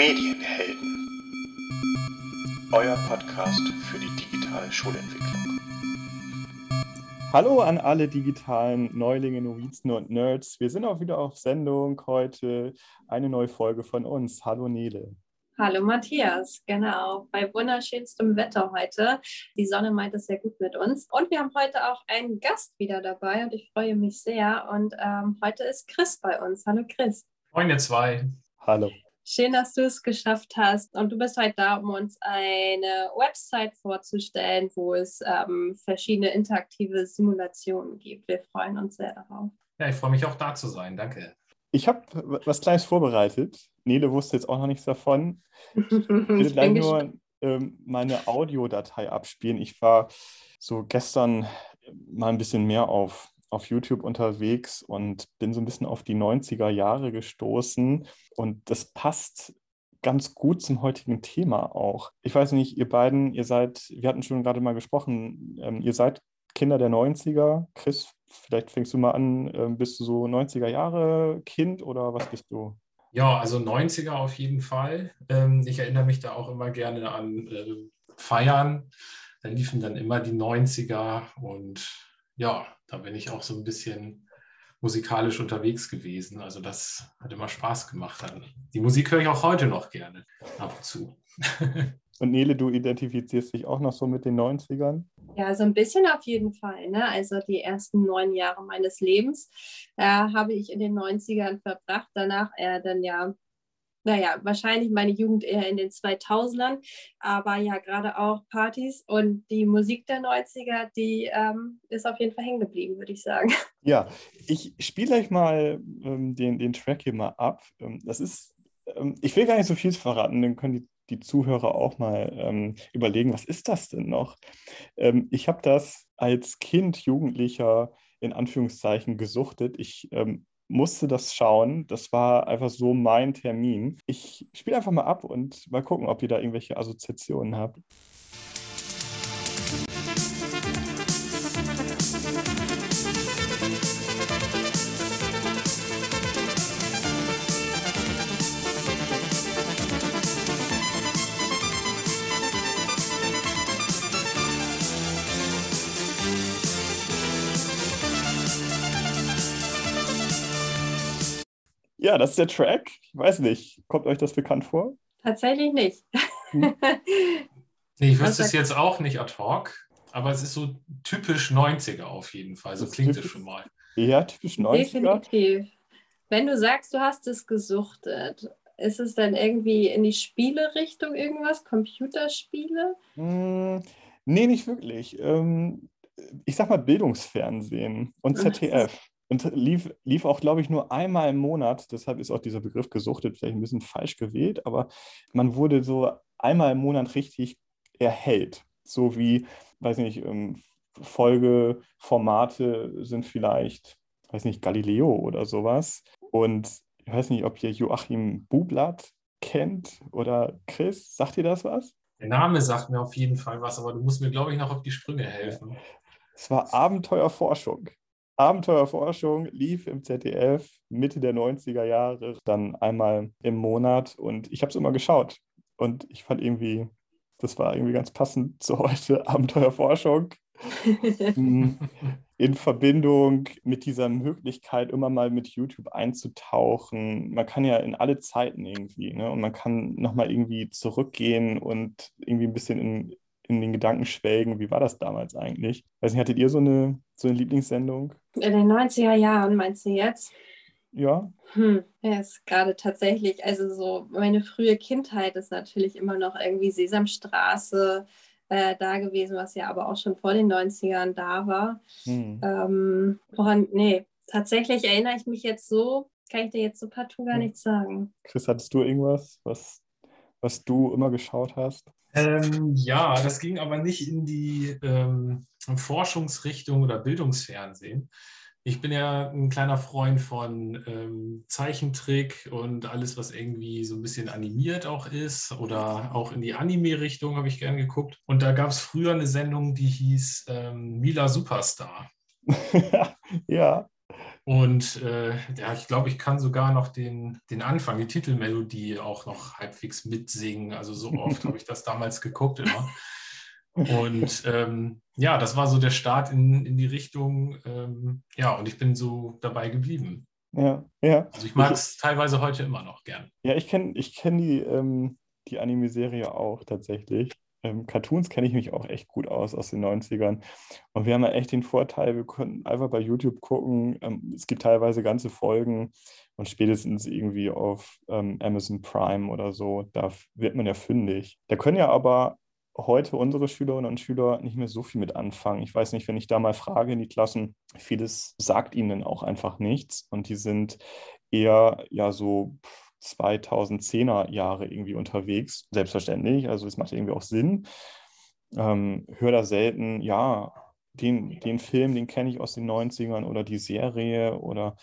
Medienhelden. Euer Podcast für die digitale Schulentwicklung. Hallo an alle digitalen Neulinge, Novizen und Nerds. Wir sind auch wieder auf Sendung heute. Eine neue Folge von uns. Hallo Nele. Hallo Matthias, genau, bei wunderschönstem Wetter heute. Die Sonne meint es sehr gut mit uns. Und wir haben heute auch einen Gast wieder dabei und ich freue mich sehr. Und ähm, heute ist Chris bei uns. Hallo Chris. Moin, ihr zwei. Hallo. Schön, dass du es geschafft hast. Und du bist heute da, um uns eine Website vorzustellen, wo es ähm, verschiedene interaktive Simulationen gibt. Wir freuen uns sehr darauf. Ja, ich freue mich auch da zu sein. Danke. Ich habe was Kleines vorbereitet. Nele wusste jetzt auch noch nichts davon. Ich will gleich nur ähm, meine Audiodatei abspielen. Ich war so gestern mal ein bisschen mehr auf, auf YouTube unterwegs und bin so ein bisschen auf die 90er Jahre gestoßen. Und das passt ganz gut zum heutigen Thema auch. Ich weiß nicht, ihr beiden, ihr seid, wir hatten schon gerade mal gesprochen, ähm, ihr seid Kinder der 90er. Chris, vielleicht fängst du mal an, ähm, bist du so 90er Jahre Kind oder was bist du? Ja, also 90er auf jeden Fall. Ähm, ich erinnere mich da auch immer gerne an äh, Feiern. Da liefen dann immer die 90er und ja, da bin ich auch so ein bisschen musikalisch unterwegs gewesen. Also das hat immer Spaß gemacht. Dann. Die Musik höre ich auch heute noch gerne ab und zu. Und Nele, du identifizierst dich auch noch so mit den 90ern? Ja, so ein bisschen auf jeden Fall. Ne? Also die ersten neun Jahre meines Lebens äh, habe ich in den 90ern verbracht. Danach eher dann ja, naja, wahrscheinlich meine Jugend eher in den 2000ern. Aber ja, gerade auch Partys und die Musik der 90er, die ähm, ist auf jeden Fall hängen geblieben, würde ich sagen. Ja, ich spiele euch mal ähm, den, den Track hier mal ab. Ähm, das ist, ähm, ich will gar nicht so viel verraten, dann können die die Zuhörer auch mal ähm, überlegen, was ist das denn noch? Ähm, ich habe das als Kind, Jugendlicher in Anführungszeichen gesuchtet. Ich ähm, musste das schauen. Das war einfach so mein Termin. Ich spiele einfach mal ab und mal gucken, ob ihr da irgendwelche Assoziationen habt. Ja, das ist der Track. Ich weiß nicht, kommt euch das bekannt vor? Tatsächlich nicht. Hm. nee, ich wüsste es jetzt auch nicht ad hoc, aber es ist so typisch 90er auf jeden Fall. So klingt es schon mal. Ja, typisch 90er. Definitiv. Wenn du sagst, du hast es gesuchtet, ist es dann irgendwie in die Spielerichtung irgendwas? Computerspiele? Mm, nee, nicht wirklich. Ähm, ich sag mal Bildungsfernsehen und ZDF. Und lief, lief auch, glaube ich, nur einmal im Monat. Deshalb ist auch dieser Begriff gesuchtet vielleicht ein bisschen falsch gewählt. Aber man wurde so einmal im Monat richtig erhellt. So wie, weiß nicht, ähm, Folgeformate sind vielleicht, weiß nicht, Galileo oder sowas. Und ich weiß nicht, ob ihr Joachim Bublatt kennt oder Chris. Sagt ihr das was? Der Name sagt mir auf jeden Fall was, aber du musst mir, glaube ich, noch auf die Sprünge helfen. Es war Abenteuerforschung. Abenteuerforschung lief im ZDF Mitte der 90er Jahre, dann einmal im Monat und ich habe es immer geschaut und ich fand irgendwie, das war irgendwie ganz passend zu heute, Abenteuerforschung. Mm, in Verbindung mit dieser Möglichkeit, immer mal mit YouTube einzutauchen. Man kann ja in alle Zeiten irgendwie, ne? Und man kann nochmal irgendwie zurückgehen und irgendwie ein bisschen in, in den Gedanken schwelgen, wie war das damals eigentlich? Weiß nicht, hattet ihr so eine, so eine Lieblingssendung? In den 90er Jahren meinst du jetzt? Ja. Hm, ja, ist gerade tatsächlich, also so meine frühe Kindheit ist natürlich immer noch irgendwie Sesamstraße äh, da gewesen, was ja aber auch schon vor den 90ern da war. Hm. Ähm, woran, nee, tatsächlich erinnere ich mich jetzt so, kann ich dir jetzt so partout gar hm. nichts sagen. Chris, hattest du irgendwas, was, was du immer geschaut hast? Ähm, ja, das ging aber nicht in die ähm, Forschungsrichtung oder Bildungsfernsehen. Ich bin ja ein kleiner Freund von ähm, Zeichentrick und alles, was irgendwie so ein bisschen animiert auch ist oder auch in die Anime-Richtung habe ich gern geguckt. Und da gab es früher eine Sendung, die hieß ähm, Mila Superstar. ja. Und äh, ja, ich glaube, ich kann sogar noch den, den Anfang, die Titelmelodie auch noch halbwegs mitsingen. Also so oft habe ich das damals geguckt immer. Und ähm, ja, das war so der Start in, in die Richtung. Ähm, ja, und ich bin so dabei geblieben. Ja, ja. Also ich mag es teilweise heute immer noch gern. Ja, ich kenne ich kenn die, ähm, die Anime-Serie auch tatsächlich. Ähm, Cartoons kenne ich mich auch echt gut aus aus den 90ern. Und wir haben ja echt den Vorteil, wir können einfach bei YouTube gucken. Ähm, es gibt teilweise ganze Folgen und spätestens irgendwie auf ähm, Amazon Prime oder so, da wird man ja fündig. Da können ja aber heute unsere Schülerinnen und Schüler nicht mehr so viel mit anfangen. Ich weiß nicht, wenn ich da mal frage in die Klassen, vieles sagt ihnen auch einfach nichts und die sind eher ja so 2010er Jahre irgendwie unterwegs, selbstverständlich. Also es macht irgendwie auch Sinn. Ähm, höre da selten, ja, den, den Film, den kenne ich aus den 90ern oder die Serie oder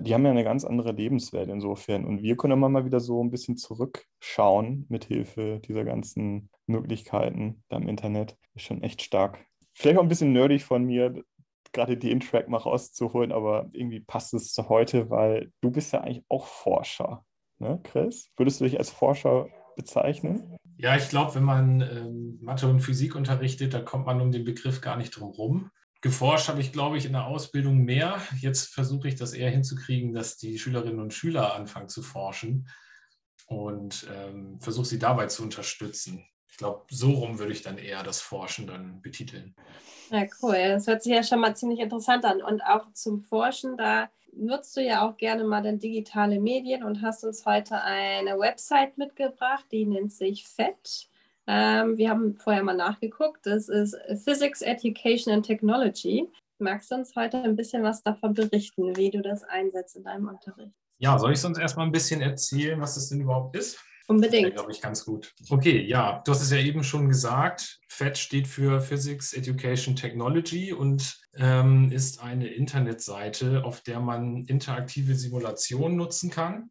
die haben ja eine ganz andere Lebenswelt insofern. Und wir können immer mal wieder so ein bisschen zurückschauen mit Hilfe dieser ganzen Möglichkeiten da im Internet. Ist schon echt stark. Vielleicht auch ein bisschen nerdig von mir, gerade den Track mal rauszuholen, aber irgendwie passt es zu heute, weil du bist ja eigentlich auch Forscher, ne, Chris? Würdest du dich als Forscher bezeichnen? Ja, ich glaube, wenn man ähm, Mathe und Physik unterrichtet, da kommt man um den Begriff gar nicht drum rum. Geforscht habe ich, glaube ich, in der Ausbildung mehr. Jetzt versuche ich das eher hinzukriegen, dass die Schülerinnen und Schüler anfangen zu forschen und ähm, versuche sie dabei zu unterstützen. Ich glaube, so rum würde ich dann eher das Forschen dann betiteln. Ja, cool. Das hört sich ja schon mal ziemlich interessant an. Und auch zum Forschen, da nutzt du ja auch gerne mal dann digitale Medien und hast uns heute eine Website mitgebracht, die nennt sich FET. Ähm, wir haben vorher mal nachgeguckt. Das ist Physics Education and Technology. Magst du uns heute ein bisschen was davon berichten, wie du das einsetzt in deinem Unterricht? Ja, soll ich sonst erstmal ein bisschen erzählen, was das denn überhaupt ist? Unbedingt. glaube ich, ganz gut. Okay, ja, du hast es ja eben schon gesagt. FET steht für Physics Education Technology und ähm, ist eine Internetseite, auf der man interaktive Simulationen nutzen kann.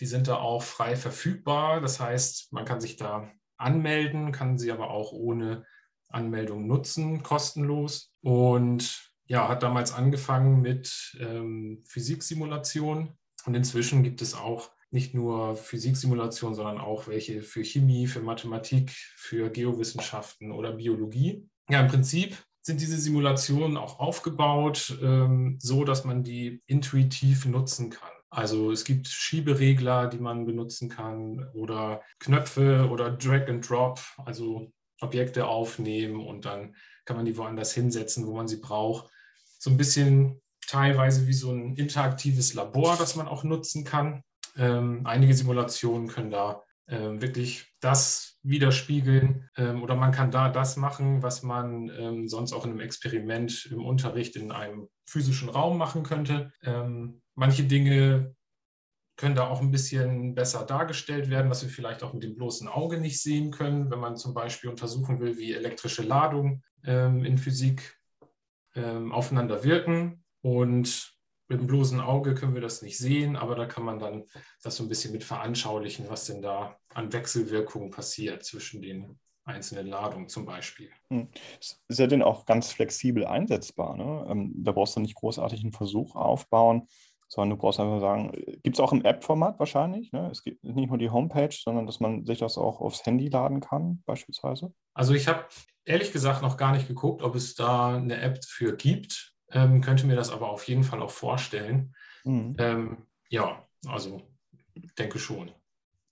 Die sind da auch frei verfügbar. Das heißt, man kann sich da anmelden, kann sie aber auch ohne Anmeldung nutzen, kostenlos. Und ja, hat damals angefangen mit ähm, Physiksimulation. Und inzwischen gibt es auch nicht nur Physiksimulation, sondern auch welche für Chemie, für Mathematik, für Geowissenschaften oder Biologie. Ja, im Prinzip sind diese Simulationen auch aufgebaut, ähm, so dass man die intuitiv nutzen kann. Also es gibt Schieberegler, die man benutzen kann oder Knöpfe oder Drag and Drop, also Objekte aufnehmen und dann kann man die woanders hinsetzen, wo man sie braucht. So ein bisschen teilweise wie so ein interaktives Labor, das man auch nutzen kann. Ähm, einige Simulationen können da ähm, wirklich das widerspiegeln ähm, oder man kann da das machen, was man ähm, sonst auch in einem Experiment im Unterricht in einem physischen Raum machen könnte. Ähm, manche Dinge können da auch ein bisschen besser dargestellt werden, was wir vielleicht auch mit dem bloßen Auge nicht sehen können, wenn man zum Beispiel untersuchen will, wie elektrische Ladungen ähm, in Physik ähm, aufeinander wirken. Und mit dem bloßen Auge können wir das nicht sehen, aber da kann man dann das so ein bisschen mit veranschaulichen, was denn da an Wechselwirkungen passiert zwischen den einzelnen Ladungen zum Beispiel. Hm. Ist ja dann auch ganz flexibel einsetzbar. Ne? Ähm, da brauchst du nicht großartig einen Versuch aufbauen, sondern du brauchst einfach sagen, gibt es auch im App-Format wahrscheinlich. Ne? Es gibt nicht nur die Homepage, sondern dass man sich das auch aufs Handy laden kann, beispielsweise. Also ich habe ehrlich gesagt noch gar nicht geguckt, ob es da eine App für gibt. Ähm, könnte mir das aber auf jeden Fall auch vorstellen. Mhm. Ähm, ja, also denke schon.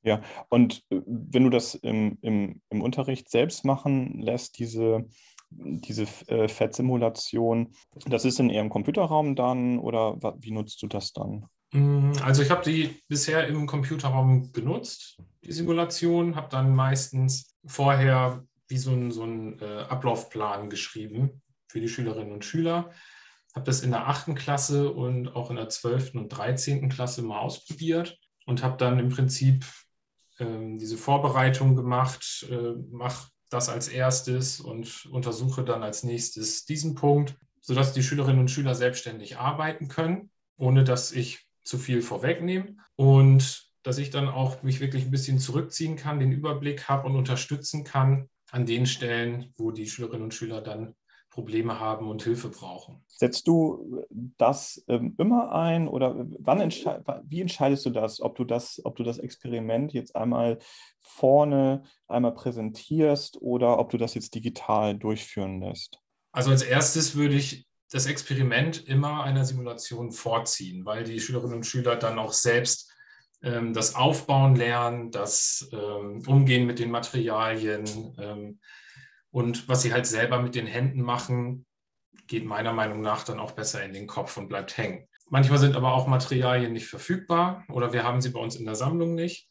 Ja, und äh, wenn du das im, im, im Unterricht selbst machen lässt, diese, diese äh, FET-Simulation, das ist in eher im Computerraum dann oder wie nutzt du das dann? Mm, also ich habe die bisher im Computerraum genutzt, die Simulation, habe dann meistens vorher wie so einen so äh, Ablaufplan geschrieben für die Schülerinnen und Schüler. Habe das in der achten Klasse und auch in der zwölften und dreizehnten Klasse mal ausprobiert und habe dann im Prinzip ähm, diese Vorbereitung gemacht, äh, mache das als erstes und untersuche dann als nächstes diesen Punkt, sodass die Schülerinnen und Schüler selbstständig arbeiten können, ohne dass ich zu viel vorwegnehme und dass ich dann auch mich wirklich ein bisschen zurückziehen kann, den Überblick habe und unterstützen kann an den Stellen, wo die Schülerinnen und Schüler dann Probleme haben und Hilfe brauchen. Setzt du das ähm, immer ein oder wann entsche wie entscheidest du das, ob du das, ob du das Experiment jetzt einmal vorne einmal präsentierst oder ob du das jetzt digital durchführen lässt? Also als erstes würde ich das Experiment immer einer Simulation vorziehen, weil die Schülerinnen und Schüler dann auch selbst ähm, das Aufbauen lernen, das ähm, Umgehen mit den Materialien ähm, und was sie halt selber mit den Händen machen, geht meiner Meinung nach dann auch besser in den Kopf und bleibt hängen. Manchmal sind aber auch Materialien nicht verfügbar oder wir haben sie bei uns in der Sammlung nicht.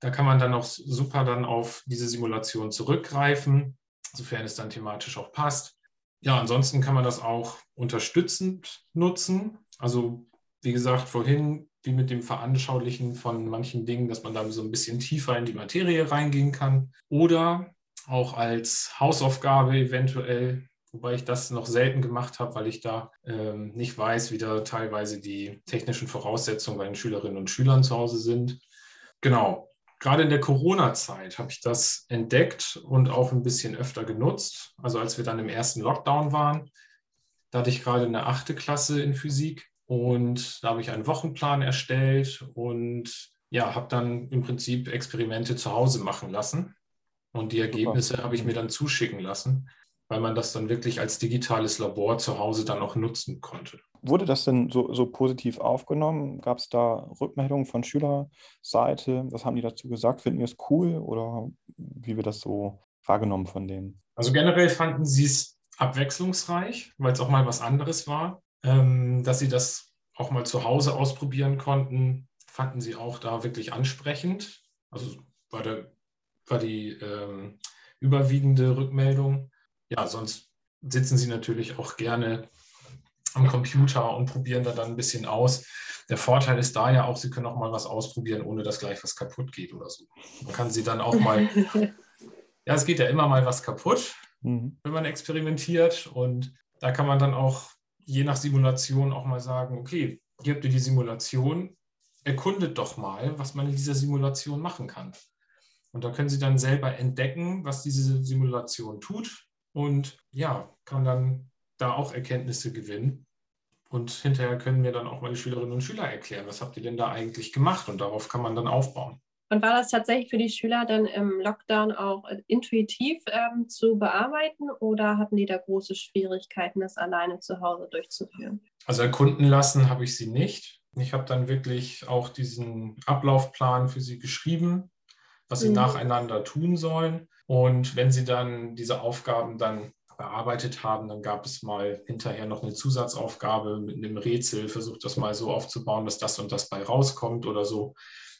Da kann man dann auch super dann auf diese Simulation zurückgreifen, sofern es dann thematisch auch passt. Ja, ansonsten kann man das auch unterstützend nutzen. Also wie gesagt, vorhin wie mit dem Veranschaulichen von manchen Dingen, dass man da so ein bisschen tiefer in die Materie reingehen kann. Oder auch als Hausaufgabe eventuell, wobei ich das noch selten gemacht habe, weil ich da ähm, nicht weiß, wie da teilweise die technischen Voraussetzungen bei den Schülerinnen und Schülern zu Hause sind. Genau, gerade in der Corona-Zeit habe ich das entdeckt und auch ein bisschen öfter genutzt. Also als wir dann im ersten Lockdown waren, da hatte ich gerade eine achte Klasse in Physik und da habe ich einen Wochenplan erstellt und ja, habe dann im Prinzip Experimente zu Hause machen lassen. Und die Ergebnisse habe ich mir dann zuschicken lassen, weil man das dann wirklich als digitales Labor zu Hause dann auch nutzen konnte. Wurde das denn so, so positiv aufgenommen? Gab es da Rückmeldungen von Schülerseite? Was haben die dazu gesagt? Finden die es cool oder wie wird das so wahrgenommen von denen? Also generell fanden sie es abwechslungsreich, weil es auch mal was anderes war. Ähm, dass sie das auch mal zu Hause ausprobieren konnten, fanden sie auch da wirklich ansprechend. Also war, der, war die ähm, überwiegende Rückmeldung. Ja, sonst sitzen sie natürlich auch gerne am Computer und probieren da dann ein bisschen aus. Der Vorteil ist da ja auch, sie können auch mal was ausprobieren, ohne dass gleich was kaputt geht oder so. Man kann sie dann auch mal, ja, es geht ja immer mal was kaputt, mhm. wenn man experimentiert und da kann man dann auch je nach Simulation auch mal sagen, okay, hier habt ihr die Simulation, erkundet doch mal, was man in dieser Simulation machen kann. Und da können Sie dann selber entdecken, was diese Simulation tut und ja, kann dann da auch Erkenntnisse gewinnen. Und hinterher können mir dann auch meine Schülerinnen und Schüler erklären, was habt ihr denn da eigentlich gemacht? Und darauf kann man dann aufbauen. Und war das tatsächlich für die Schüler dann im Lockdown auch äh, intuitiv ähm, zu bearbeiten oder hatten die da große Schwierigkeiten, das alleine zu Hause durchzuführen? Also erkunden lassen habe ich sie nicht. Ich habe dann wirklich auch diesen Ablaufplan für sie geschrieben, was sie mhm. nacheinander tun sollen. Und wenn sie dann diese Aufgaben dann bearbeitet haben, dann gab es mal hinterher noch eine Zusatzaufgabe mit einem Rätsel, versucht das mal so aufzubauen, dass das und das bei rauskommt oder so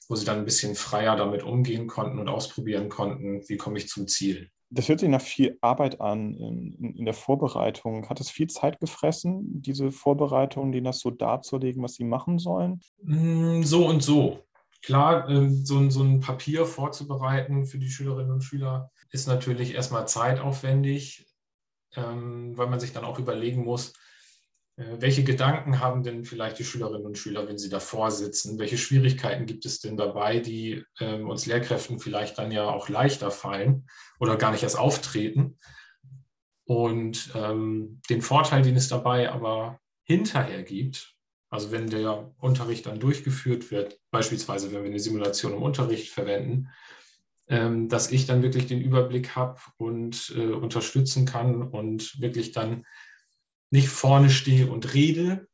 wo sie dann ein bisschen freier damit umgehen konnten und ausprobieren konnten, wie komme ich zum Ziel. Das hört sich nach viel Arbeit an in, in der Vorbereitung. Hat es viel Zeit gefressen, diese Vorbereitung, denen das so darzulegen, was sie machen sollen? Mm, so und so. Klar, ähm, so, so ein Papier vorzubereiten für die Schülerinnen und Schüler ist natürlich erstmal zeitaufwendig, ähm, weil man sich dann auch überlegen muss, äh, welche Gedanken haben denn vielleicht die Schülerinnen und Schüler, wenn sie davor sitzen? Welche Schwierigkeiten gibt es denn dabei, die ähm, uns Lehrkräften vielleicht dann ja auch leichter fallen oder gar nicht erst auftreten? Und ähm, den Vorteil, den es dabei aber hinterher gibt, also wenn der Unterricht dann durchgeführt wird, beispielsweise wenn wir eine Simulation im Unterricht verwenden, ähm, dass ich dann wirklich den Überblick habe und äh, unterstützen kann und wirklich dann nicht vorne stehe und rede,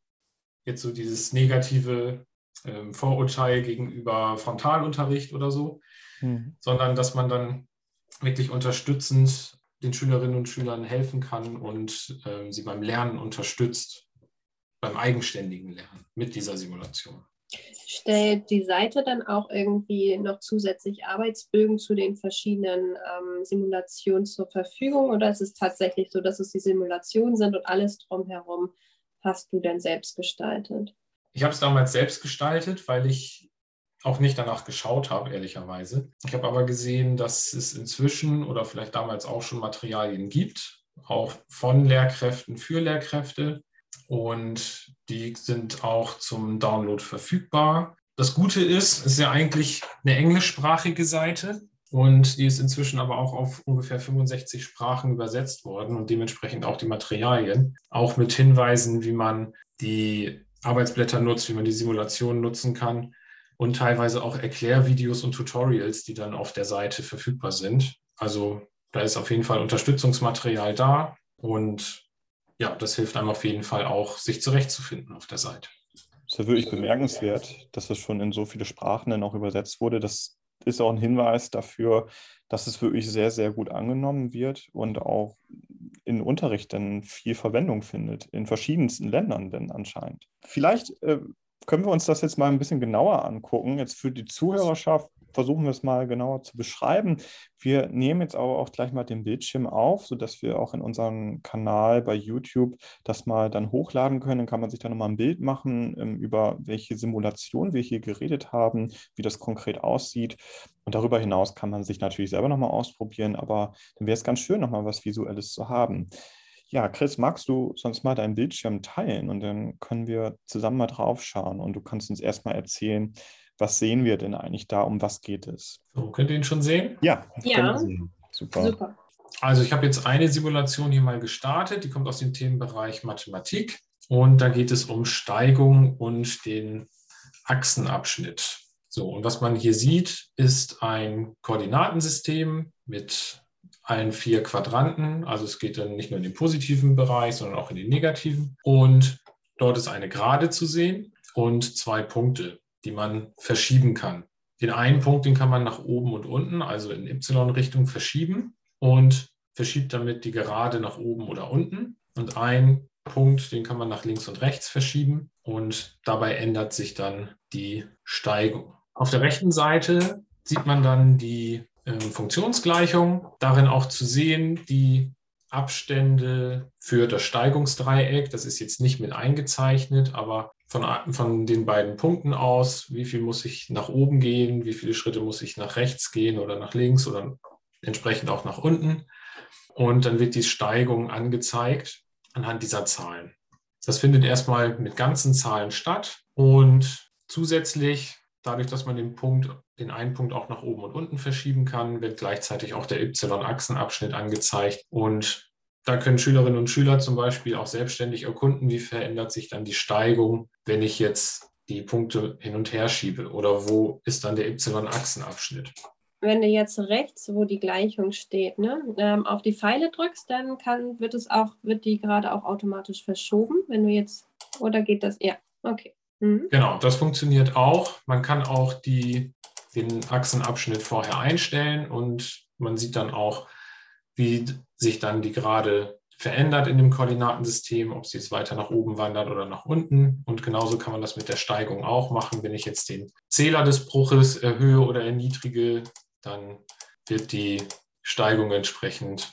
jetzt so dieses negative ähm, Vorurteil gegenüber Frontalunterricht oder so, mhm. sondern dass man dann wirklich unterstützend den Schülerinnen und Schülern helfen kann und ähm, sie beim Lernen unterstützt, beim eigenständigen Lernen mit dieser Simulation. Stellt die Seite dann auch irgendwie noch zusätzlich Arbeitsbögen zu den verschiedenen ähm, Simulationen zur Verfügung oder ist es tatsächlich so, dass es die Simulationen sind und alles drumherum hast du denn selbst gestaltet? Ich habe es damals selbst gestaltet, weil ich auch nicht danach geschaut habe, ehrlicherweise. Ich habe aber gesehen, dass es inzwischen oder vielleicht damals auch schon Materialien gibt, auch von Lehrkräften für Lehrkräfte, und die sind auch zum Download verfügbar. Das Gute ist, es ist ja eigentlich eine englischsprachige Seite. Und die ist inzwischen aber auch auf ungefähr 65 Sprachen übersetzt worden und dementsprechend auch die Materialien. Auch mit Hinweisen, wie man die Arbeitsblätter nutzt, wie man die Simulation nutzen kann und teilweise auch Erklärvideos und Tutorials, die dann auf der Seite verfügbar sind. Also da ist auf jeden Fall Unterstützungsmaterial da und ja, das hilft einem auf jeden Fall auch, sich zurechtzufinden auf der Seite. Das ist ja wirklich bemerkenswert, dass es schon in so viele Sprachen dann auch übersetzt wurde. Das ist auch ein Hinweis dafür, dass es wirklich sehr, sehr gut angenommen wird und auch in Unterricht dann viel Verwendung findet, in verschiedensten Ländern denn anscheinend. Vielleicht äh, können wir uns das jetzt mal ein bisschen genauer angucken. Jetzt für die Zuhörerschaft versuchen wir es mal genauer zu beschreiben. Wir nehmen jetzt aber auch gleich mal den Bildschirm auf, sodass wir auch in unserem Kanal bei YouTube das mal dann hochladen können. Dann kann man sich da nochmal ein Bild machen, ähm, über welche Simulation wir hier geredet haben, wie das konkret aussieht. Und darüber hinaus kann man sich natürlich selber nochmal ausprobieren, aber dann wäre es ganz schön, nochmal was Visuelles zu haben. Ja, Chris, magst du sonst mal deinen Bildschirm teilen und dann können wir zusammen mal drauf schauen und du kannst uns erstmal erzählen, was sehen wir denn eigentlich da? Um was geht es? So, könnt ihr ihn schon sehen? Ja, ja. Super. Super. Also ich habe jetzt eine Simulation hier mal gestartet, die kommt aus dem Themenbereich Mathematik und da geht es um Steigung und den Achsenabschnitt. So, und was man hier sieht, ist ein Koordinatensystem mit allen vier Quadranten. Also es geht dann nicht nur in den positiven Bereich, sondern auch in den negativen. Und dort ist eine Gerade zu sehen und zwei Punkte die man verschieben kann. Den einen Punkt, den kann man nach oben und unten, also in Y-Richtung verschieben und verschiebt damit die Gerade nach oben oder unten. Und ein Punkt, den kann man nach links und rechts verschieben und dabei ändert sich dann die Steigung. Auf der rechten Seite sieht man dann die äh, Funktionsgleichung, darin auch zu sehen die Abstände für das Steigungsdreieck. Das ist jetzt nicht mit eingezeichnet, aber von, von den beiden Punkten aus, wie viel muss ich nach oben gehen, wie viele Schritte muss ich nach rechts gehen oder nach links oder entsprechend auch nach unten. Und dann wird die Steigung angezeigt anhand dieser Zahlen. Das findet erstmal mit ganzen Zahlen statt und zusätzlich, dadurch, dass man den Punkt, den einen Punkt auch nach oben und unten verschieben kann, wird gleichzeitig auch der Y-Achsenabschnitt angezeigt und da können Schülerinnen und Schüler zum Beispiel auch selbstständig erkunden, wie verändert sich dann die Steigung, wenn ich jetzt die Punkte hin und her schiebe oder wo ist dann der Y-Achsenabschnitt. Wenn du jetzt rechts, wo die Gleichung steht, ne, ähm, auf die Pfeile drückst, dann kann, wird es auch, wird die gerade auch automatisch verschoben, wenn du jetzt, oder geht das? Ja, okay. Mhm. Genau, das funktioniert auch. Man kann auch die, den Achsenabschnitt vorher einstellen und man sieht dann auch, wie sich dann die Gerade verändert in dem Koordinatensystem, ob sie jetzt weiter nach oben wandert oder nach unten. Und genauso kann man das mit der Steigung auch machen. Wenn ich jetzt den Zähler des Bruches erhöhe oder erniedrige, dann wird die Steigung entsprechend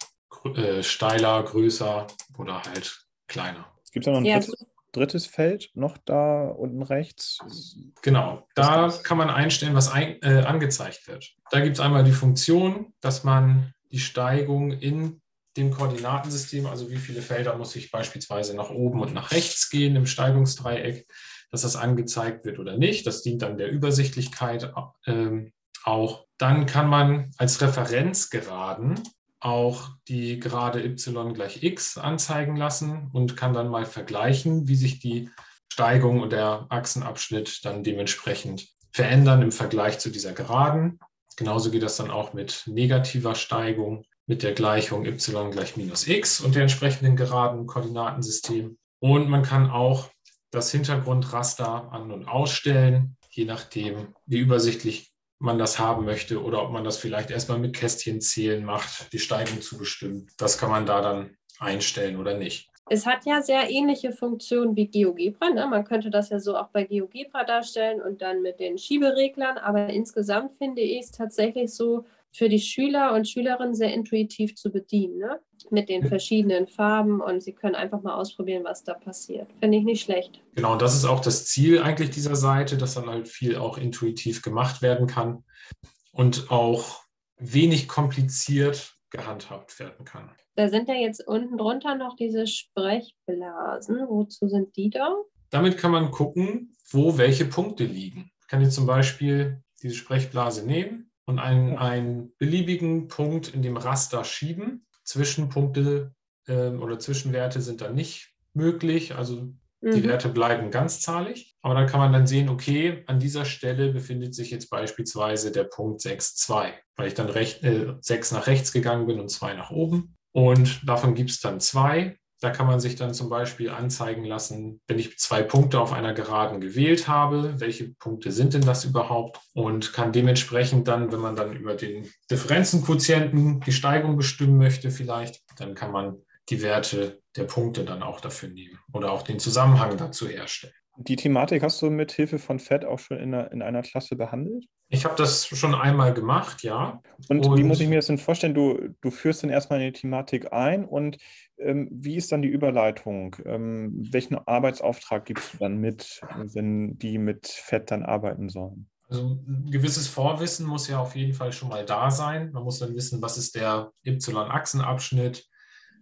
äh, steiler, größer oder halt kleiner. Es gibt ja noch ein ja. drittes, drittes, Feld noch da unten rechts. Genau, da kann man einstellen, was ein, äh, angezeigt wird. Da gibt es einmal die Funktion, dass man die Steigung in dem Koordinatensystem, also wie viele Felder muss ich beispielsweise nach oben und nach rechts gehen im Steigungsdreieck, dass das angezeigt wird oder nicht. Das dient dann der Übersichtlichkeit äh, auch. Dann kann man als Referenzgeraden auch die Gerade y gleich x anzeigen lassen und kann dann mal vergleichen, wie sich die Steigung und der Achsenabschnitt dann dementsprechend verändern im Vergleich zu dieser Geraden. Genauso geht das dann auch mit negativer Steigung, mit der Gleichung y gleich minus x und der entsprechenden geraden Koordinatensystem. Und man kann auch das Hintergrundraster an- und ausstellen, je nachdem, wie übersichtlich man das haben möchte oder ob man das vielleicht erstmal mit Kästchen zählen macht, die Steigung zu bestimmen. Das kann man da dann einstellen oder nicht. Es hat ja sehr ähnliche Funktionen wie GeoGebra. Ne? Man könnte das ja so auch bei GeoGebra darstellen und dann mit den Schiebereglern. Aber insgesamt finde ich es tatsächlich so für die Schüler und Schülerinnen sehr intuitiv zu bedienen. Ne? Mit den verschiedenen Farben und sie können einfach mal ausprobieren, was da passiert. Finde ich nicht schlecht. Genau, und das ist auch das Ziel eigentlich dieser Seite, dass dann halt viel auch intuitiv gemacht werden kann und auch wenig kompliziert gehandhabt werden kann. Da sind ja jetzt unten drunter noch diese Sprechblasen. Wozu sind die da? Damit kann man gucken, wo welche Punkte liegen. Ich kann jetzt zum Beispiel diese Sprechblase nehmen und einen, einen beliebigen Punkt in dem Raster schieben. Zwischenpunkte äh, oder Zwischenwerte sind dann nicht möglich. Also die Mhm. Werte bleiben ganzzahlig, aber dann kann man dann sehen, okay, an dieser Stelle befindet sich jetzt beispielsweise der Punkt 6,2, weil ich dann recht, äh, 6 nach rechts gegangen bin und 2 nach oben. Und davon gibt es dann zwei. Da kann man sich dann zum Beispiel anzeigen lassen, wenn ich zwei Punkte auf einer Geraden gewählt habe, welche Punkte sind denn das überhaupt? Und kann dementsprechend dann, wenn man dann über den Differenzenquotienten die Steigung bestimmen möchte, vielleicht, dann kann man die Werte der Punkte dann auch dafür nehmen oder auch den Zusammenhang dazu herstellen. Die Thematik hast du mit Hilfe von FED auch schon in einer, in einer Klasse behandelt? Ich habe das schon einmal gemacht, ja. Und, wie Und- muss ich mir das denn vorstellen? Du, du führst dann erstmal in die Thematik ein und ähm, wie ist dann die Überleitung? Ähm, welchen Arbeitsauftrag gibst du dann mit, wenn die mit FED dann arbeiten sollen? Also ein gewisses Vorwissen muss ja auf jeden Fall schon mal da sein. Man muss dann wissen, was ist der Y-Achsenabschnitt,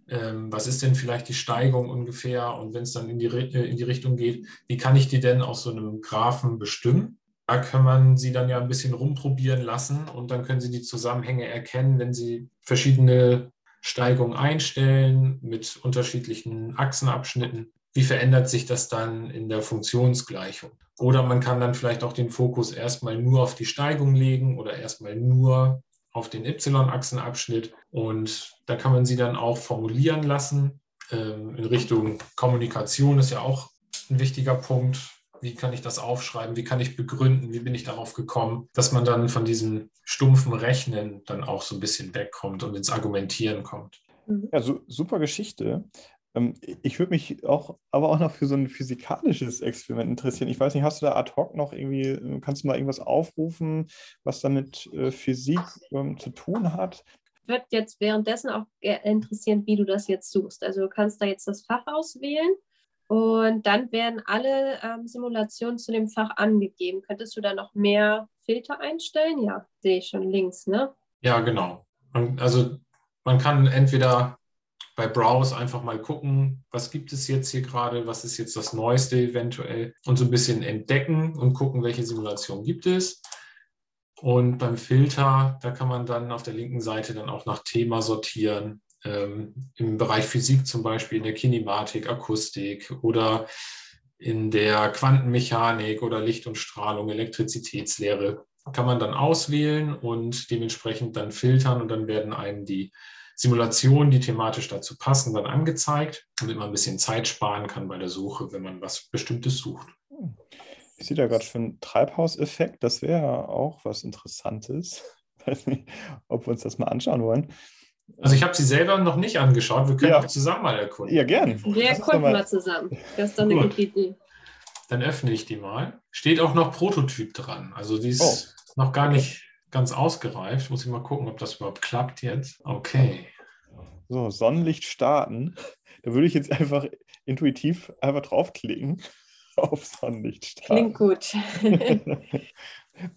ähm, was ist denn vielleicht die Steigung ungefähr und wenn es dann in die, äh, in die Richtung geht, wie kann ich die denn aus so einem Graphen bestimmen? Da kann man sie dann ja ein bisschen rumprobieren lassen und dann können Sie die Zusammenhänge erkennen, wenn Sie verschiedene Steigungen einstellen mit unterschiedlichen Achsenabschnitten. Wie verändert sich das dann in der Funktionsgleichung? Oder man kann dann vielleicht auch den Fokus erstmal nur auf die Steigung legen oder erstmal nur auf den Y-Achsenabschnitt. Und da kann man sie dann auch formulieren lassen. Ähm, in Richtung Kommunikation ist ja auch ein wichtiger Punkt. Wie kann ich das aufschreiben? Wie kann ich begründen? Wie bin ich darauf gekommen? Dass man dann von diesem stumpfen Rechnen dann auch so ein bisschen wegkommt und ins Argumentieren kommt. Ja, su super Geschichte. Ähm, ich würde mich auch, aber auch noch für so ein physikalisches Experiment interessieren. Ich weiß nicht, hast du da ad hoc noch irgendwie, äh, kannst du mal irgendwas aufrufen, was da mit äh, Physik ähm, zu tun hat? Wird jetzt währenddessen auch ge- interessieren, wie du das jetzt suchst. Also du kannst da jetzt das Fach auswählen und dann werden alle ähm, Simulationen zu dem Fach angegeben. Könntest du da noch mehr Filter einstellen? Ja, sehe ich schon links, ne? Ja, genau. Und also man kann entweder bei Browse einfach mal gucken, was gibt es jetzt hier gerade, was ist jetzt das Neueste eventuell und so ein bisschen entdecken und gucken, welche Simulation gibt es. Und beim Filter, da kann man dann auf der linken Seite dann auch nach Thema sortieren. Ähm, Im Bereich Physik zum Beispiel, in der Kinematik, Akustik oder in der Quantenmechanik oder Licht und Strahlung, Elektrizitätslehre kann man dann auswählen und dementsprechend dann filtern und dann werden einem die Simulationen, die thematisch dazu passen, dann angezeigt, damit man ein bisschen Zeit sparen kann bei der Suche, wenn man was Bestimmtes sucht. Ich sehe da gerade schon Treibhauseffekt, das wäre auch was Interessantes. Weiß nicht, ob wir uns das mal anschauen wollen. Also ich habe sie selber noch nicht angeschaut, wir können Ja. auch zusammen mal erkunden. Ja, gern. Wir erkunden mal- mal zusammen. Das ist doch eine Gut. gute Idee. Dann öffne ich die mal. Steht auch noch Prototyp dran. Also die ist Oh. noch gar nicht ganz ausgereift. Muss ich mal gucken, ob das überhaupt klappt jetzt. Okay. So, Sonnenlicht starten. Da würde ich jetzt einfach intuitiv einfach draufklicken auf Sonnenlicht starten. Klingt gut.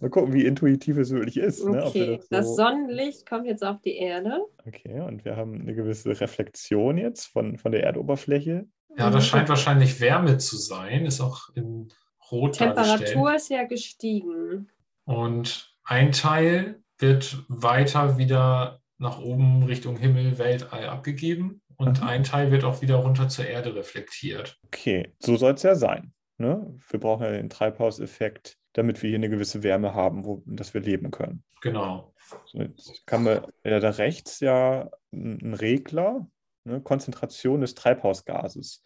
Mal gucken, wie intuitiv es wirklich ist. Ne? Ob wir Okay, das so- Sonnenlicht kommt jetzt auf die Erde. okay, und wir haben eine gewisse Reflexion jetzt von, von der Erdoberfläche. Ja, das scheint wahrscheinlich Wärme zu sein. Ist auch in Rot dargestellt. Temperatur ist ja gestiegen. Und ein Teil wird weiter wieder nach oben Richtung Himmel, Weltall abgegeben. Und Mhm. ein Teil wird auch wieder runter zur Erde reflektiert. Okay, so soll es ja sein. Ne? Wir brauchen ja den Treibhauseffekt, damit wir hier eine gewisse Wärme haben, wo, dass wir leben können. Genau. So, jetzt kann man ja da rechts ja einen Regler, ne, Konzentration des Treibhausgases,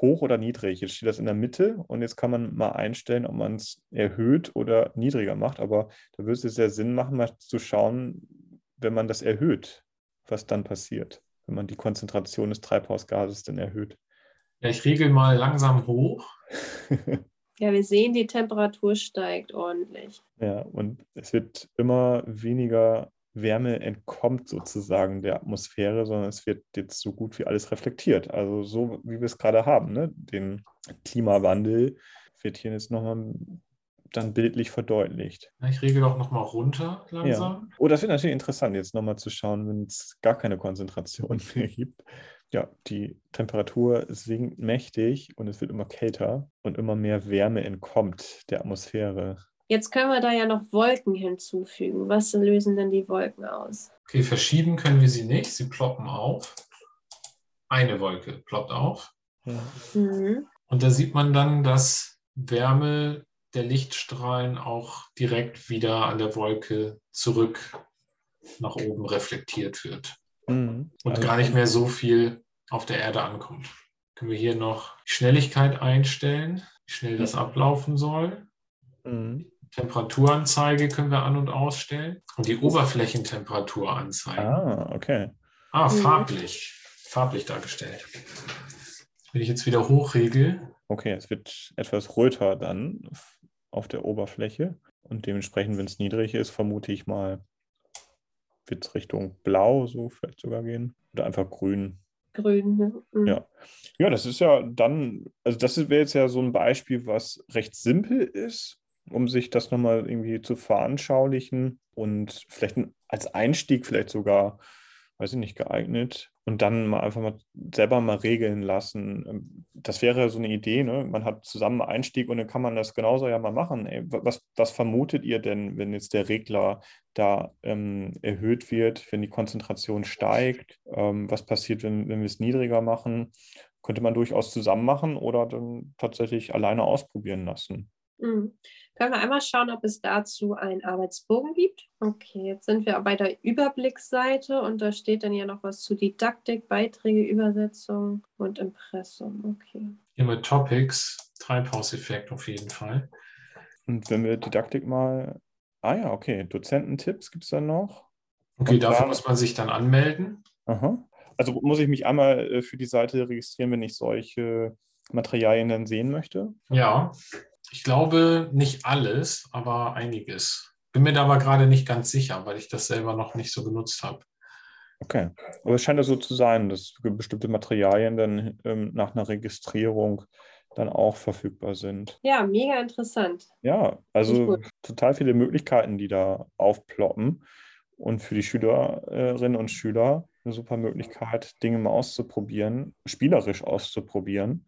hoch oder niedrig. Jetzt steht das in der Mitte und jetzt kann man mal einstellen, ob man es erhöht oder niedriger macht. Aber da würde es jetzt sehr Sinn machen, mal zu schauen, wenn man das erhöht, was dann passiert, wenn man die Konzentration des Treibhausgases dann erhöht. Ja, ich regel mal langsam hoch. Ja, wir sehen, die Temperatur steigt ordentlich. Ja, und es wird immer weniger Wärme entkommt sozusagen der Atmosphäre, sondern es wird jetzt so gut wie alles reflektiert. Also so, wie wir es gerade haben, ne? Den Klimawandel wird hier jetzt nochmal dann bildlich verdeutlicht. Ja, Ich regel auch nochmal runter langsam. Oh, das wird natürlich interessant, jetzt nochmal zu schauen, wenn es gar keine Konzentration mehr gibt. Ja, die Temperatur sinkt mächtig und es wird immer kälter und immer mehr Wärme entkommt der Atmosphäre. Jetzt können wir da ja noch Wolken hinzufügen. Was lösen denn die Wolken aus? Okay, verschieben können wir sie nicht. Sie ploppen auf. Eine Wolke ploppt auf. Ja. Mhm. Und da sieht man dann, dass Wärme der Lichtstrahlen auch direkt wieder an der Wolke zurück nach oben reflektiert wird Mhm. und Also- gar nicht mehr so viel auf der Erde ankommt. Können wir hier noch die Schnelligkeit einstellen, wie schnell das ablaufen soll. Mhm. Temperaturanzeige können wir an- und ausstellen und die Oberflächentemperatur anzeigen. Ah, okay. Ah, Mhm. farblich. Farblich dargestellt. Wenn ich jetzt wieder hochregel, Okay, es wird etwas röter dann auf der Oberfläche und dementsprechend, wenn es niedrig ist, vermute ich mal, wird es Richtung Blau so vielleicht sogar gehen oder einfach grün. Grün. Ne? Mhm. Ja. Ja, das ist ja dann, also das wäre jetzt ja so ein Beispiel, was recht simpel ist, um sich das nochmal irgendwie zu veranschaulichen und vielleicht als Einstieg vielleicht sogar, weiß ich nicht, geeignet und dann mal einfach mal selber mal regeln lassen. Ähm, Das wäre so eine Idee, ne? Man hat zusammen Einstieg und dann kann man das genauso ja mal machen. Ey, wa- was, was vermutet ihr denn, wenn jetzt der Regler da ähm, erhöht wird, wenn die Konzentration steigt? Ähm, was passiert, wenn, wenn wir es niedriger machen? Könnte man durchaus zusammen machen oder dann tatsächlich alleine ausprobieren lassen. Mhm. Können wir einmal schauen, ob es dazu einen Arbeitsbogen gibt? Okay, jetzt sind wir bei der Überblicksseite und da steht dann ja noch was zu Didaktik, Beiträge, Übersetzung und Impressum. Okay. hier mit Topics, Treibhauseffekt auf jeden Fall. Und wenn wir Didaktik mal, ah ja, okay, Dozententipps gibt es dann noch. Okay, Und dafür dann- muss man sich dann anmelden. Aha. Also muss ich mich einmal äh, für die Seite registrieren, wenn ich solche Materialien dann sehen möchte? Ja, ich glaube nicht alles, aber einiges. Bin mir da aber gerade nicht ganz sicher, weil ich das selber noch nicht so genutzt habe. Okay. Aber es scheint ja so zu sein, dass bestimmte Materialien dann ähm, nach einer Registrierung dann auch verfügbar sind. Ja, mega interessant. Ja, also total viele Möglichkeiten, die da aufploppen. Und für die Schülerinnen und Schüler eine super Möglichkeit, Dinge mal auszuprobieren, spielerisch auszuprobieren.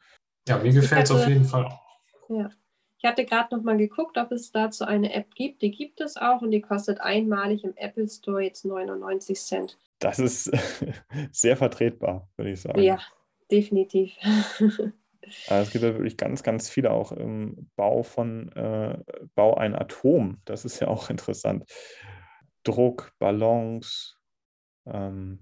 Ja, mir gefällt es auf hätte- jeden Fall auch. Ja. Ich hatte gerade noch mal geguckt, ob es dazu eine App gibt. Die gibt es auch und die kostet einmalig im Apple Store jetzt 99 Cent. Das ist sehr vertretbar, würde ich sagen. Ja, definitiv. Also es gibt ja wirklich ganz, ganz viele auch im Bau von äh, Bau ein Atom. Das ist ja auch interessant. Druck, Ballons, ähm,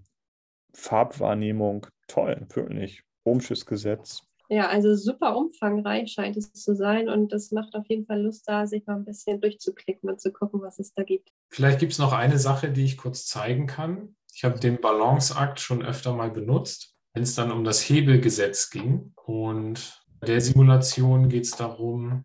Farbwahrnehmung, toll, wirklich. Ohmsches Gesetz. Ja, also super umfangreich scheint es zu sein und das macht auf jeden Fall Lust da, sich mal ein bisschen durchzuklicken und zu gucken, was es da gibt. Vielleicht gibt es noch eine Sache, die ich kurz zeigen kann. Ich habe den Balanceakt schon öfter mal benutzt, wenn es dann um das Hebelgesetz ging. Und bei der Simulation geht es darum,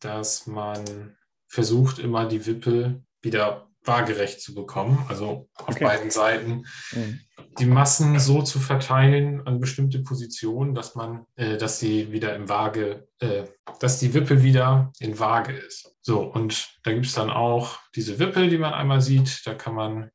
dass man versucht, immer die Wippe wieder waagerecht zu bekommen, also auf Okay. beiden Seiten Mhm. die Massen so zu verteilen an bestimmte Positionen, dass man, äh, dass sie wieder im Waage, äh, dass die Wippe wieder in Waage ist. So, und da gibt es dann auch diese Wippe, die man einmal sieht. Da kann man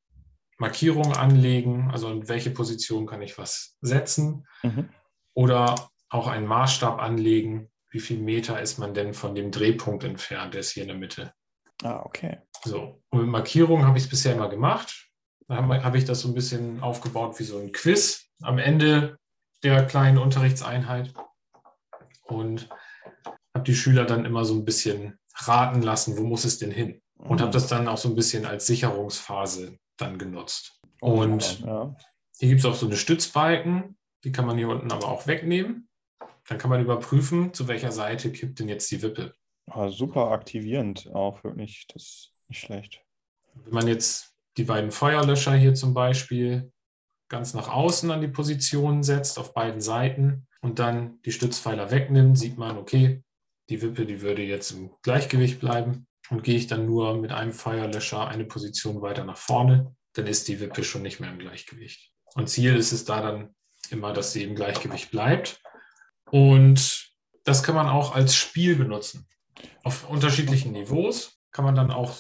Markierungen anlegen, also in welche Position kann ich was setzen Mhm. oder auch einen Maßstab anlegen. Wie viel Meter ist man denn von dem Drehpunkt entfernt? Der ist hier in der Mitte. Ah, okay. So, und mit Markierungen habe ich es bisher immer gemacht. Da habe habe ich das so ein bisschen aufgebaut wie so ein Quiz am Ende der kleinen Unterrichtseinheit und habe die Schüler dann immer so ein bisschen raten lassen, wo muss es denn hin? Und habe das dann auch so ein bisschen als Sicherungsphase dann genutzt. Oh, Und ja. hier gibt es auch so eine Stützbalken, die kann man hier unten aber auch wegnehmen. Dann kann man überprüfen, zu welcher Seite kippt denn jetzt die Wippe. Ah, super aktivierend auch wirklich. Das ist nicht schlecht. Wenn man jetzt die beiden Feuerlöscher hier zum Beispiel ganz nach außen an die Position setzt, auf beiden Seiten und dann die Stützpfeiler wegnimmt, sieht man, okay, die Wippe, die würde jetzt im Gleichgewicht bleiben. Und gehe ich dann nur mit einem Feuerlöscher eine Position weiter nach vorne, dann ist die Wippe schon nicht mehr im Gleichgewicht. Und Ziel ist es da dann immer, dass sie im Gleichgewicht bleibt. Und das kann man auch als Spiel benutzen. Auf unterschiedlichen Niveaus kann man dann auch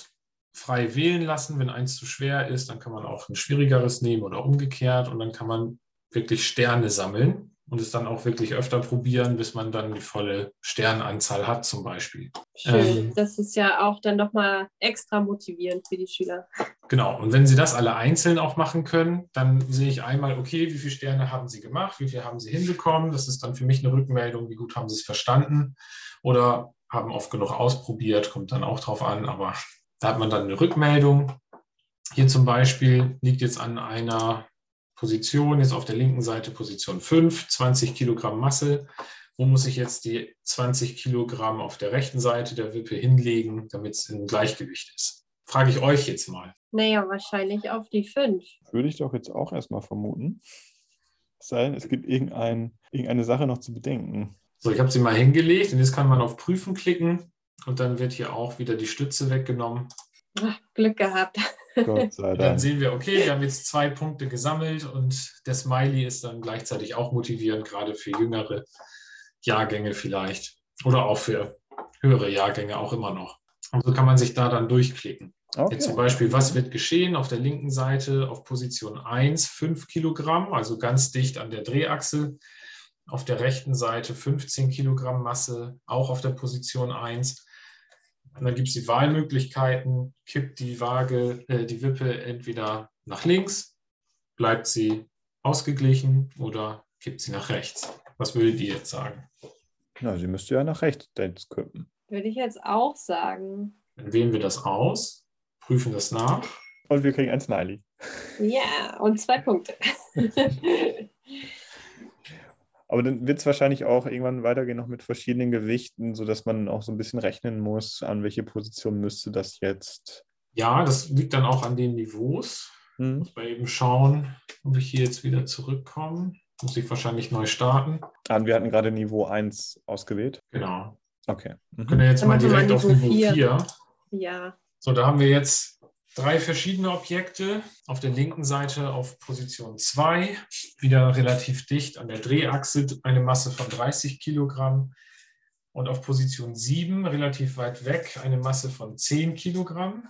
frei wählen lassen. Wenn eins zu schwer ist, dann kann man auch ein schwierigeres nehmen oder umgekehrt. Und dann kann man wirklich Sterne sammeln. und es dann auch wirklich öfter probieren, bis man dann die volle Sternanzahl hat zum Beispiel. Schön. Ähm, das ist ja auch dann nochmal extra motivierend für die Schüler. Genau, und wenn Sie das alle einzeln auch machen können, dann sehe ich einmal, okay, wie viele Sterne haben Sie gemacht, wie viele haben Sie hinbekommen. Das ist dann für mich eine Rückmeldung, wie gut haben Sie es verstanden oder haben oft genug ausprobiert, kommt dann auch drauf an, aber da hat man dann eine Rückmeldung. Hier zum Beispiel liegt jetzt an einer Position, jetzt auf der linken Seite Position 5, 20 Kilogramm Masse. Wo muss ich jetzt die 20 Kilogramm auf der rechten Seite der Wippe hinlegen, damit es im Gleichgewicht ist? Frage ich euch jetzt mal. Naja, wahrscheinlich auf die 5. Würde ich doch jetzt auch erstmal vermuten. Es sei denn, es gibt irgendein, irgendeine Sache noch zu bedenken. So, ich habe sie mal hingelegt und jetzt kann man auf Prüfen klicken und dann wird hier auch wieder die Stütze weggenommen. Ach, Glück gehabt. Gott sei Und dann Dank. sehen wir, okay, wir haben jetzt zwei Punkte gesammelt und der Smiley ist dann gleichzeitig auch motivierend, gerade für jüngere Jahrgänge vielleicht oder auch für höhere Jahrgänge auch immer noch. Und so kann man sich da dann durchklicken. Jetzt zum Okay. Beispiel, was wird geschehen? Auf der linken Seite auf Position 1 5 Kilogramm, also ganz dicht an der Drehachse. Auf der rechten Seite 15 Kilogramm Masse, auch auf der Position 1. Und dann gibt es die Wahlmöglichkeiten, kippt die Waage, äh, die Wippe entweder nach links, bleibt sie ausgeglichen oder kippt sie nach rechts. Was würdet ihr jetzt sagen? Na, sie müsste ja nach rechts jetzt kippen. Würde ich jetzt auch sagen. Dann wählen wir das aus, prüfen das nach. Und wir kriegen ein Smiley. Ja, und zwei Punkte. Aber dann wird es wahrscheinlich auch irgendwann weitergehen noch mit verschiedenen Gewichten, sodass man auch so ein bisschen rechnen muss, an welche Position müsste das jetzt. Ja, das liegt dann auch an den Niveaus. Hm? Muss mal eben schauen, ob ich hier jetzt wieder zurückkomme. Muss ich wahrscheinlich neu starten. Ah, wir hatten gerade Niveau 1 ausgewählt. Genau. Okay. Wir Mhm. können ja jetzt Dann mal wir direkt auf Niveau Niveau vier. 4. ja, So, da haben wir jetzt drei verschiedene Objekte. Auf der linken Seite auf Position 2, wieder relativ dicht an der Drehachse, eine Masse von 30 Kilogramm. Und auf Position 7, relativ weit weg, eine Masse von 10 Kilogramm.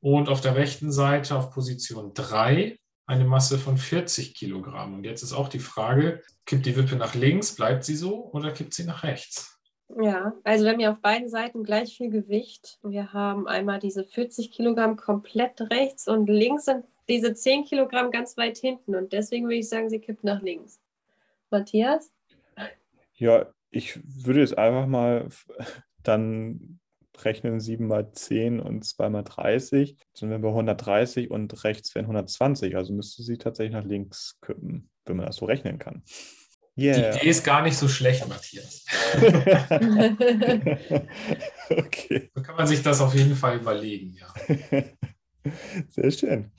Und auf der rechten Seite auf Position 3 eine Masse von 40 Kilogramm. Und jetzt ist auch die Frage, kippt die Wippe nach links, bleibt sie so oder kippt sie nach rechts? Ja. Also wir haben ja auf beiden Seiten gleich viel Gewicht. Wir haben einmal diese 40 Kilogramm komplett rechts und links sind diese 10 Kilogramm ganz weit hinten. Und deswegen würde ich sagen, sie kippt nach links. Matthias? Ja, ich würde jetzt einfach mal dann rechnen 7 mal 10 und 2 mal 30. Sind wir bei 130 und rechts wären 120. Also müsste sie tatsächlich nach links kippen, wenn man das so rechnen kann. Die Yeah. Idee ist gar nicht so schlecht, Matthias. okay. So kann man sich das auf jeden Fall überlegen, ja. Sehr schön.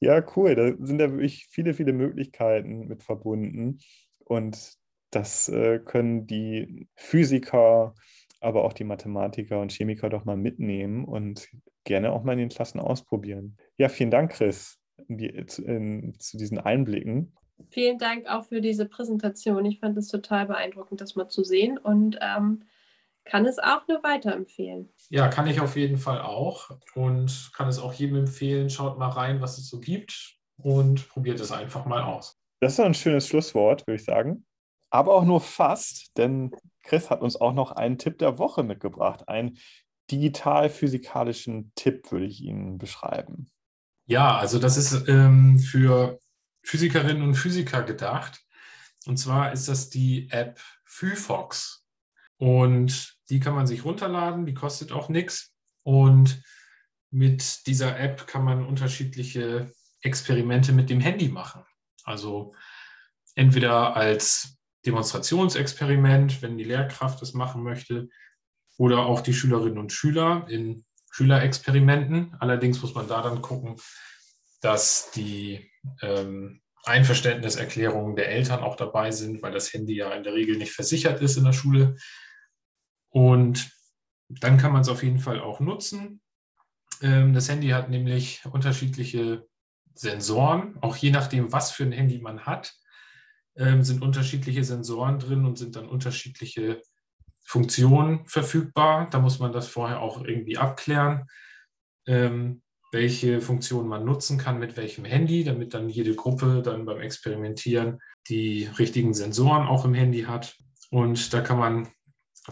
Ja, cool. Da sind ja wirklich viele, viele Möglichkeiten mit verbunden. Und das äh, können die Physiker, aber auch die Mathematiker und Chemiker doch mal mitnehmen und gerne auch mal in den Klassen ausprobieren. Ja, vielen Dank, Chris, die, zu, in, zu diesen Einblicken. Vielen Dank auch für diese Präsentation. Ich fand es total beeindruckend, das mal zu sehen und ähm, kann es auch nur weiterempfehlen. Ja, kann ich auf jeden Fall auch und kann es auch jedem empfehlen. Schaut mal rein, was es so gibt und probiert es einfach mal aus. Das ist ein schönes Schlusswort, würde ich sagen. Aber auch nur fast, denn Chris hat uns auch noch einen Tipp der Woche mitgebracht. Einen digital-physikalischen Tipp würde ich Ihnen beschreiben. Ja, also das ist ähm, für Physikerinnen und Physiker gedacht. Und zwar ist das die App Phyfox. Und die kann man sich runterladen, die kostet auch nichts. Und mit dieser App kann man unterschiedliche Experimente mit dem Handy machen. Also entweder als Demonstrationsexperiment, wenn die Lehrkraft das machen möchte, oder auch die Schülerinnen und Schüler in Schülerexperimenten. Allerdings muss man da dann gucken, dass die ähm, Einverständniserklärungen der Eltern auch dabei sind, weil das Handy ja in der Regel nicht versichert ist in der Schule. Und dann kann man es auf jeden Fall auch nutzen. Ähm, das Handy hat nämlich unterschiedliche Sensoren, auch je nachdem, was für ein Handy man hat, ähm, sind unterschiedliche Sensoren drin und sind dann unterschiedliche Funktionen verfügbar. Da muss man das vorher auch irgendwie abklären. Ähm, welche Funktionen man nutzen kann mit welchem Handy, damit dann jede Gruppe dann beim Experimentieren die richtigen Sensoren auch im Handy hat. Und da kann man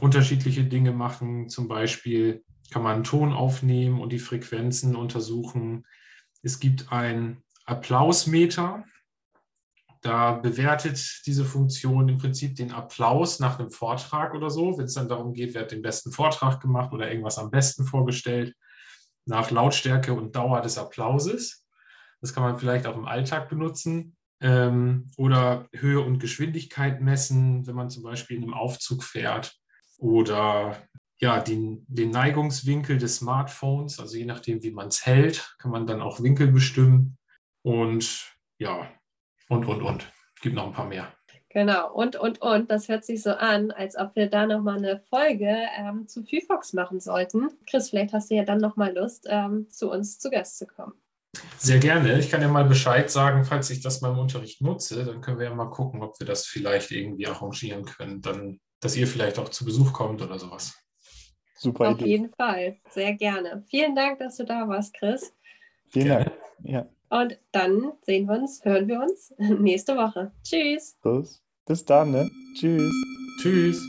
unterschiedliche Dinge machen. Zum Beispiel kann man Ton aufnehmen und die Frequenzen untersuchen. Es gibt ein Applausmeter. Da bewertet diese Funktion im Prinzip den Applaus nach einem Vortrag oder so, wenn es dann darum geht, wer hat den besten Vortrag gemacht oder irgendwas am besten vorgestellt, nach Lautstärke und Dauer des Applauses. Das kann man vielleicht auch im Alltag benutzen ähm, oder Höhe und Geschwindigkeit messen, wenn man zum Beispiel in einem Aufzug fährt oder ja, den, den Neigungswinkel des Smartphones, also je nachdem, wie man es hält, kann man dann auch Winkel bestimmen und ja, und, und, und. Gibt noch ein paar mehr. Genau, und, und, und, das hört sich so an, als ob wir da nochmal eine Folge ähm, zu FIFOX machen sollten. Chris, vielleicht hast du ja dann nochmal Lust, ähm, zu uns zu Gast zu kommen. Sehr gerne. Ich kann ja mal Bescheid sagen, falls ich das beim Unterricht nutze, dann können wir ja mal gucken, ob wir das vielleicht irgendwie arrangieren können, dann, dass ihr vielleicht auch zu Besuch kommt oder sowas. Super Auf Idee. jeden Fall, sehr gerne. Vielen Dank, dass du da warst, Chris. Vielen gerne. Dank. Ja. Und dann sehen wir uns, hören wir uns nächste Woche. Tschüss. Bis dann, ne? Tschüss. Tschüss.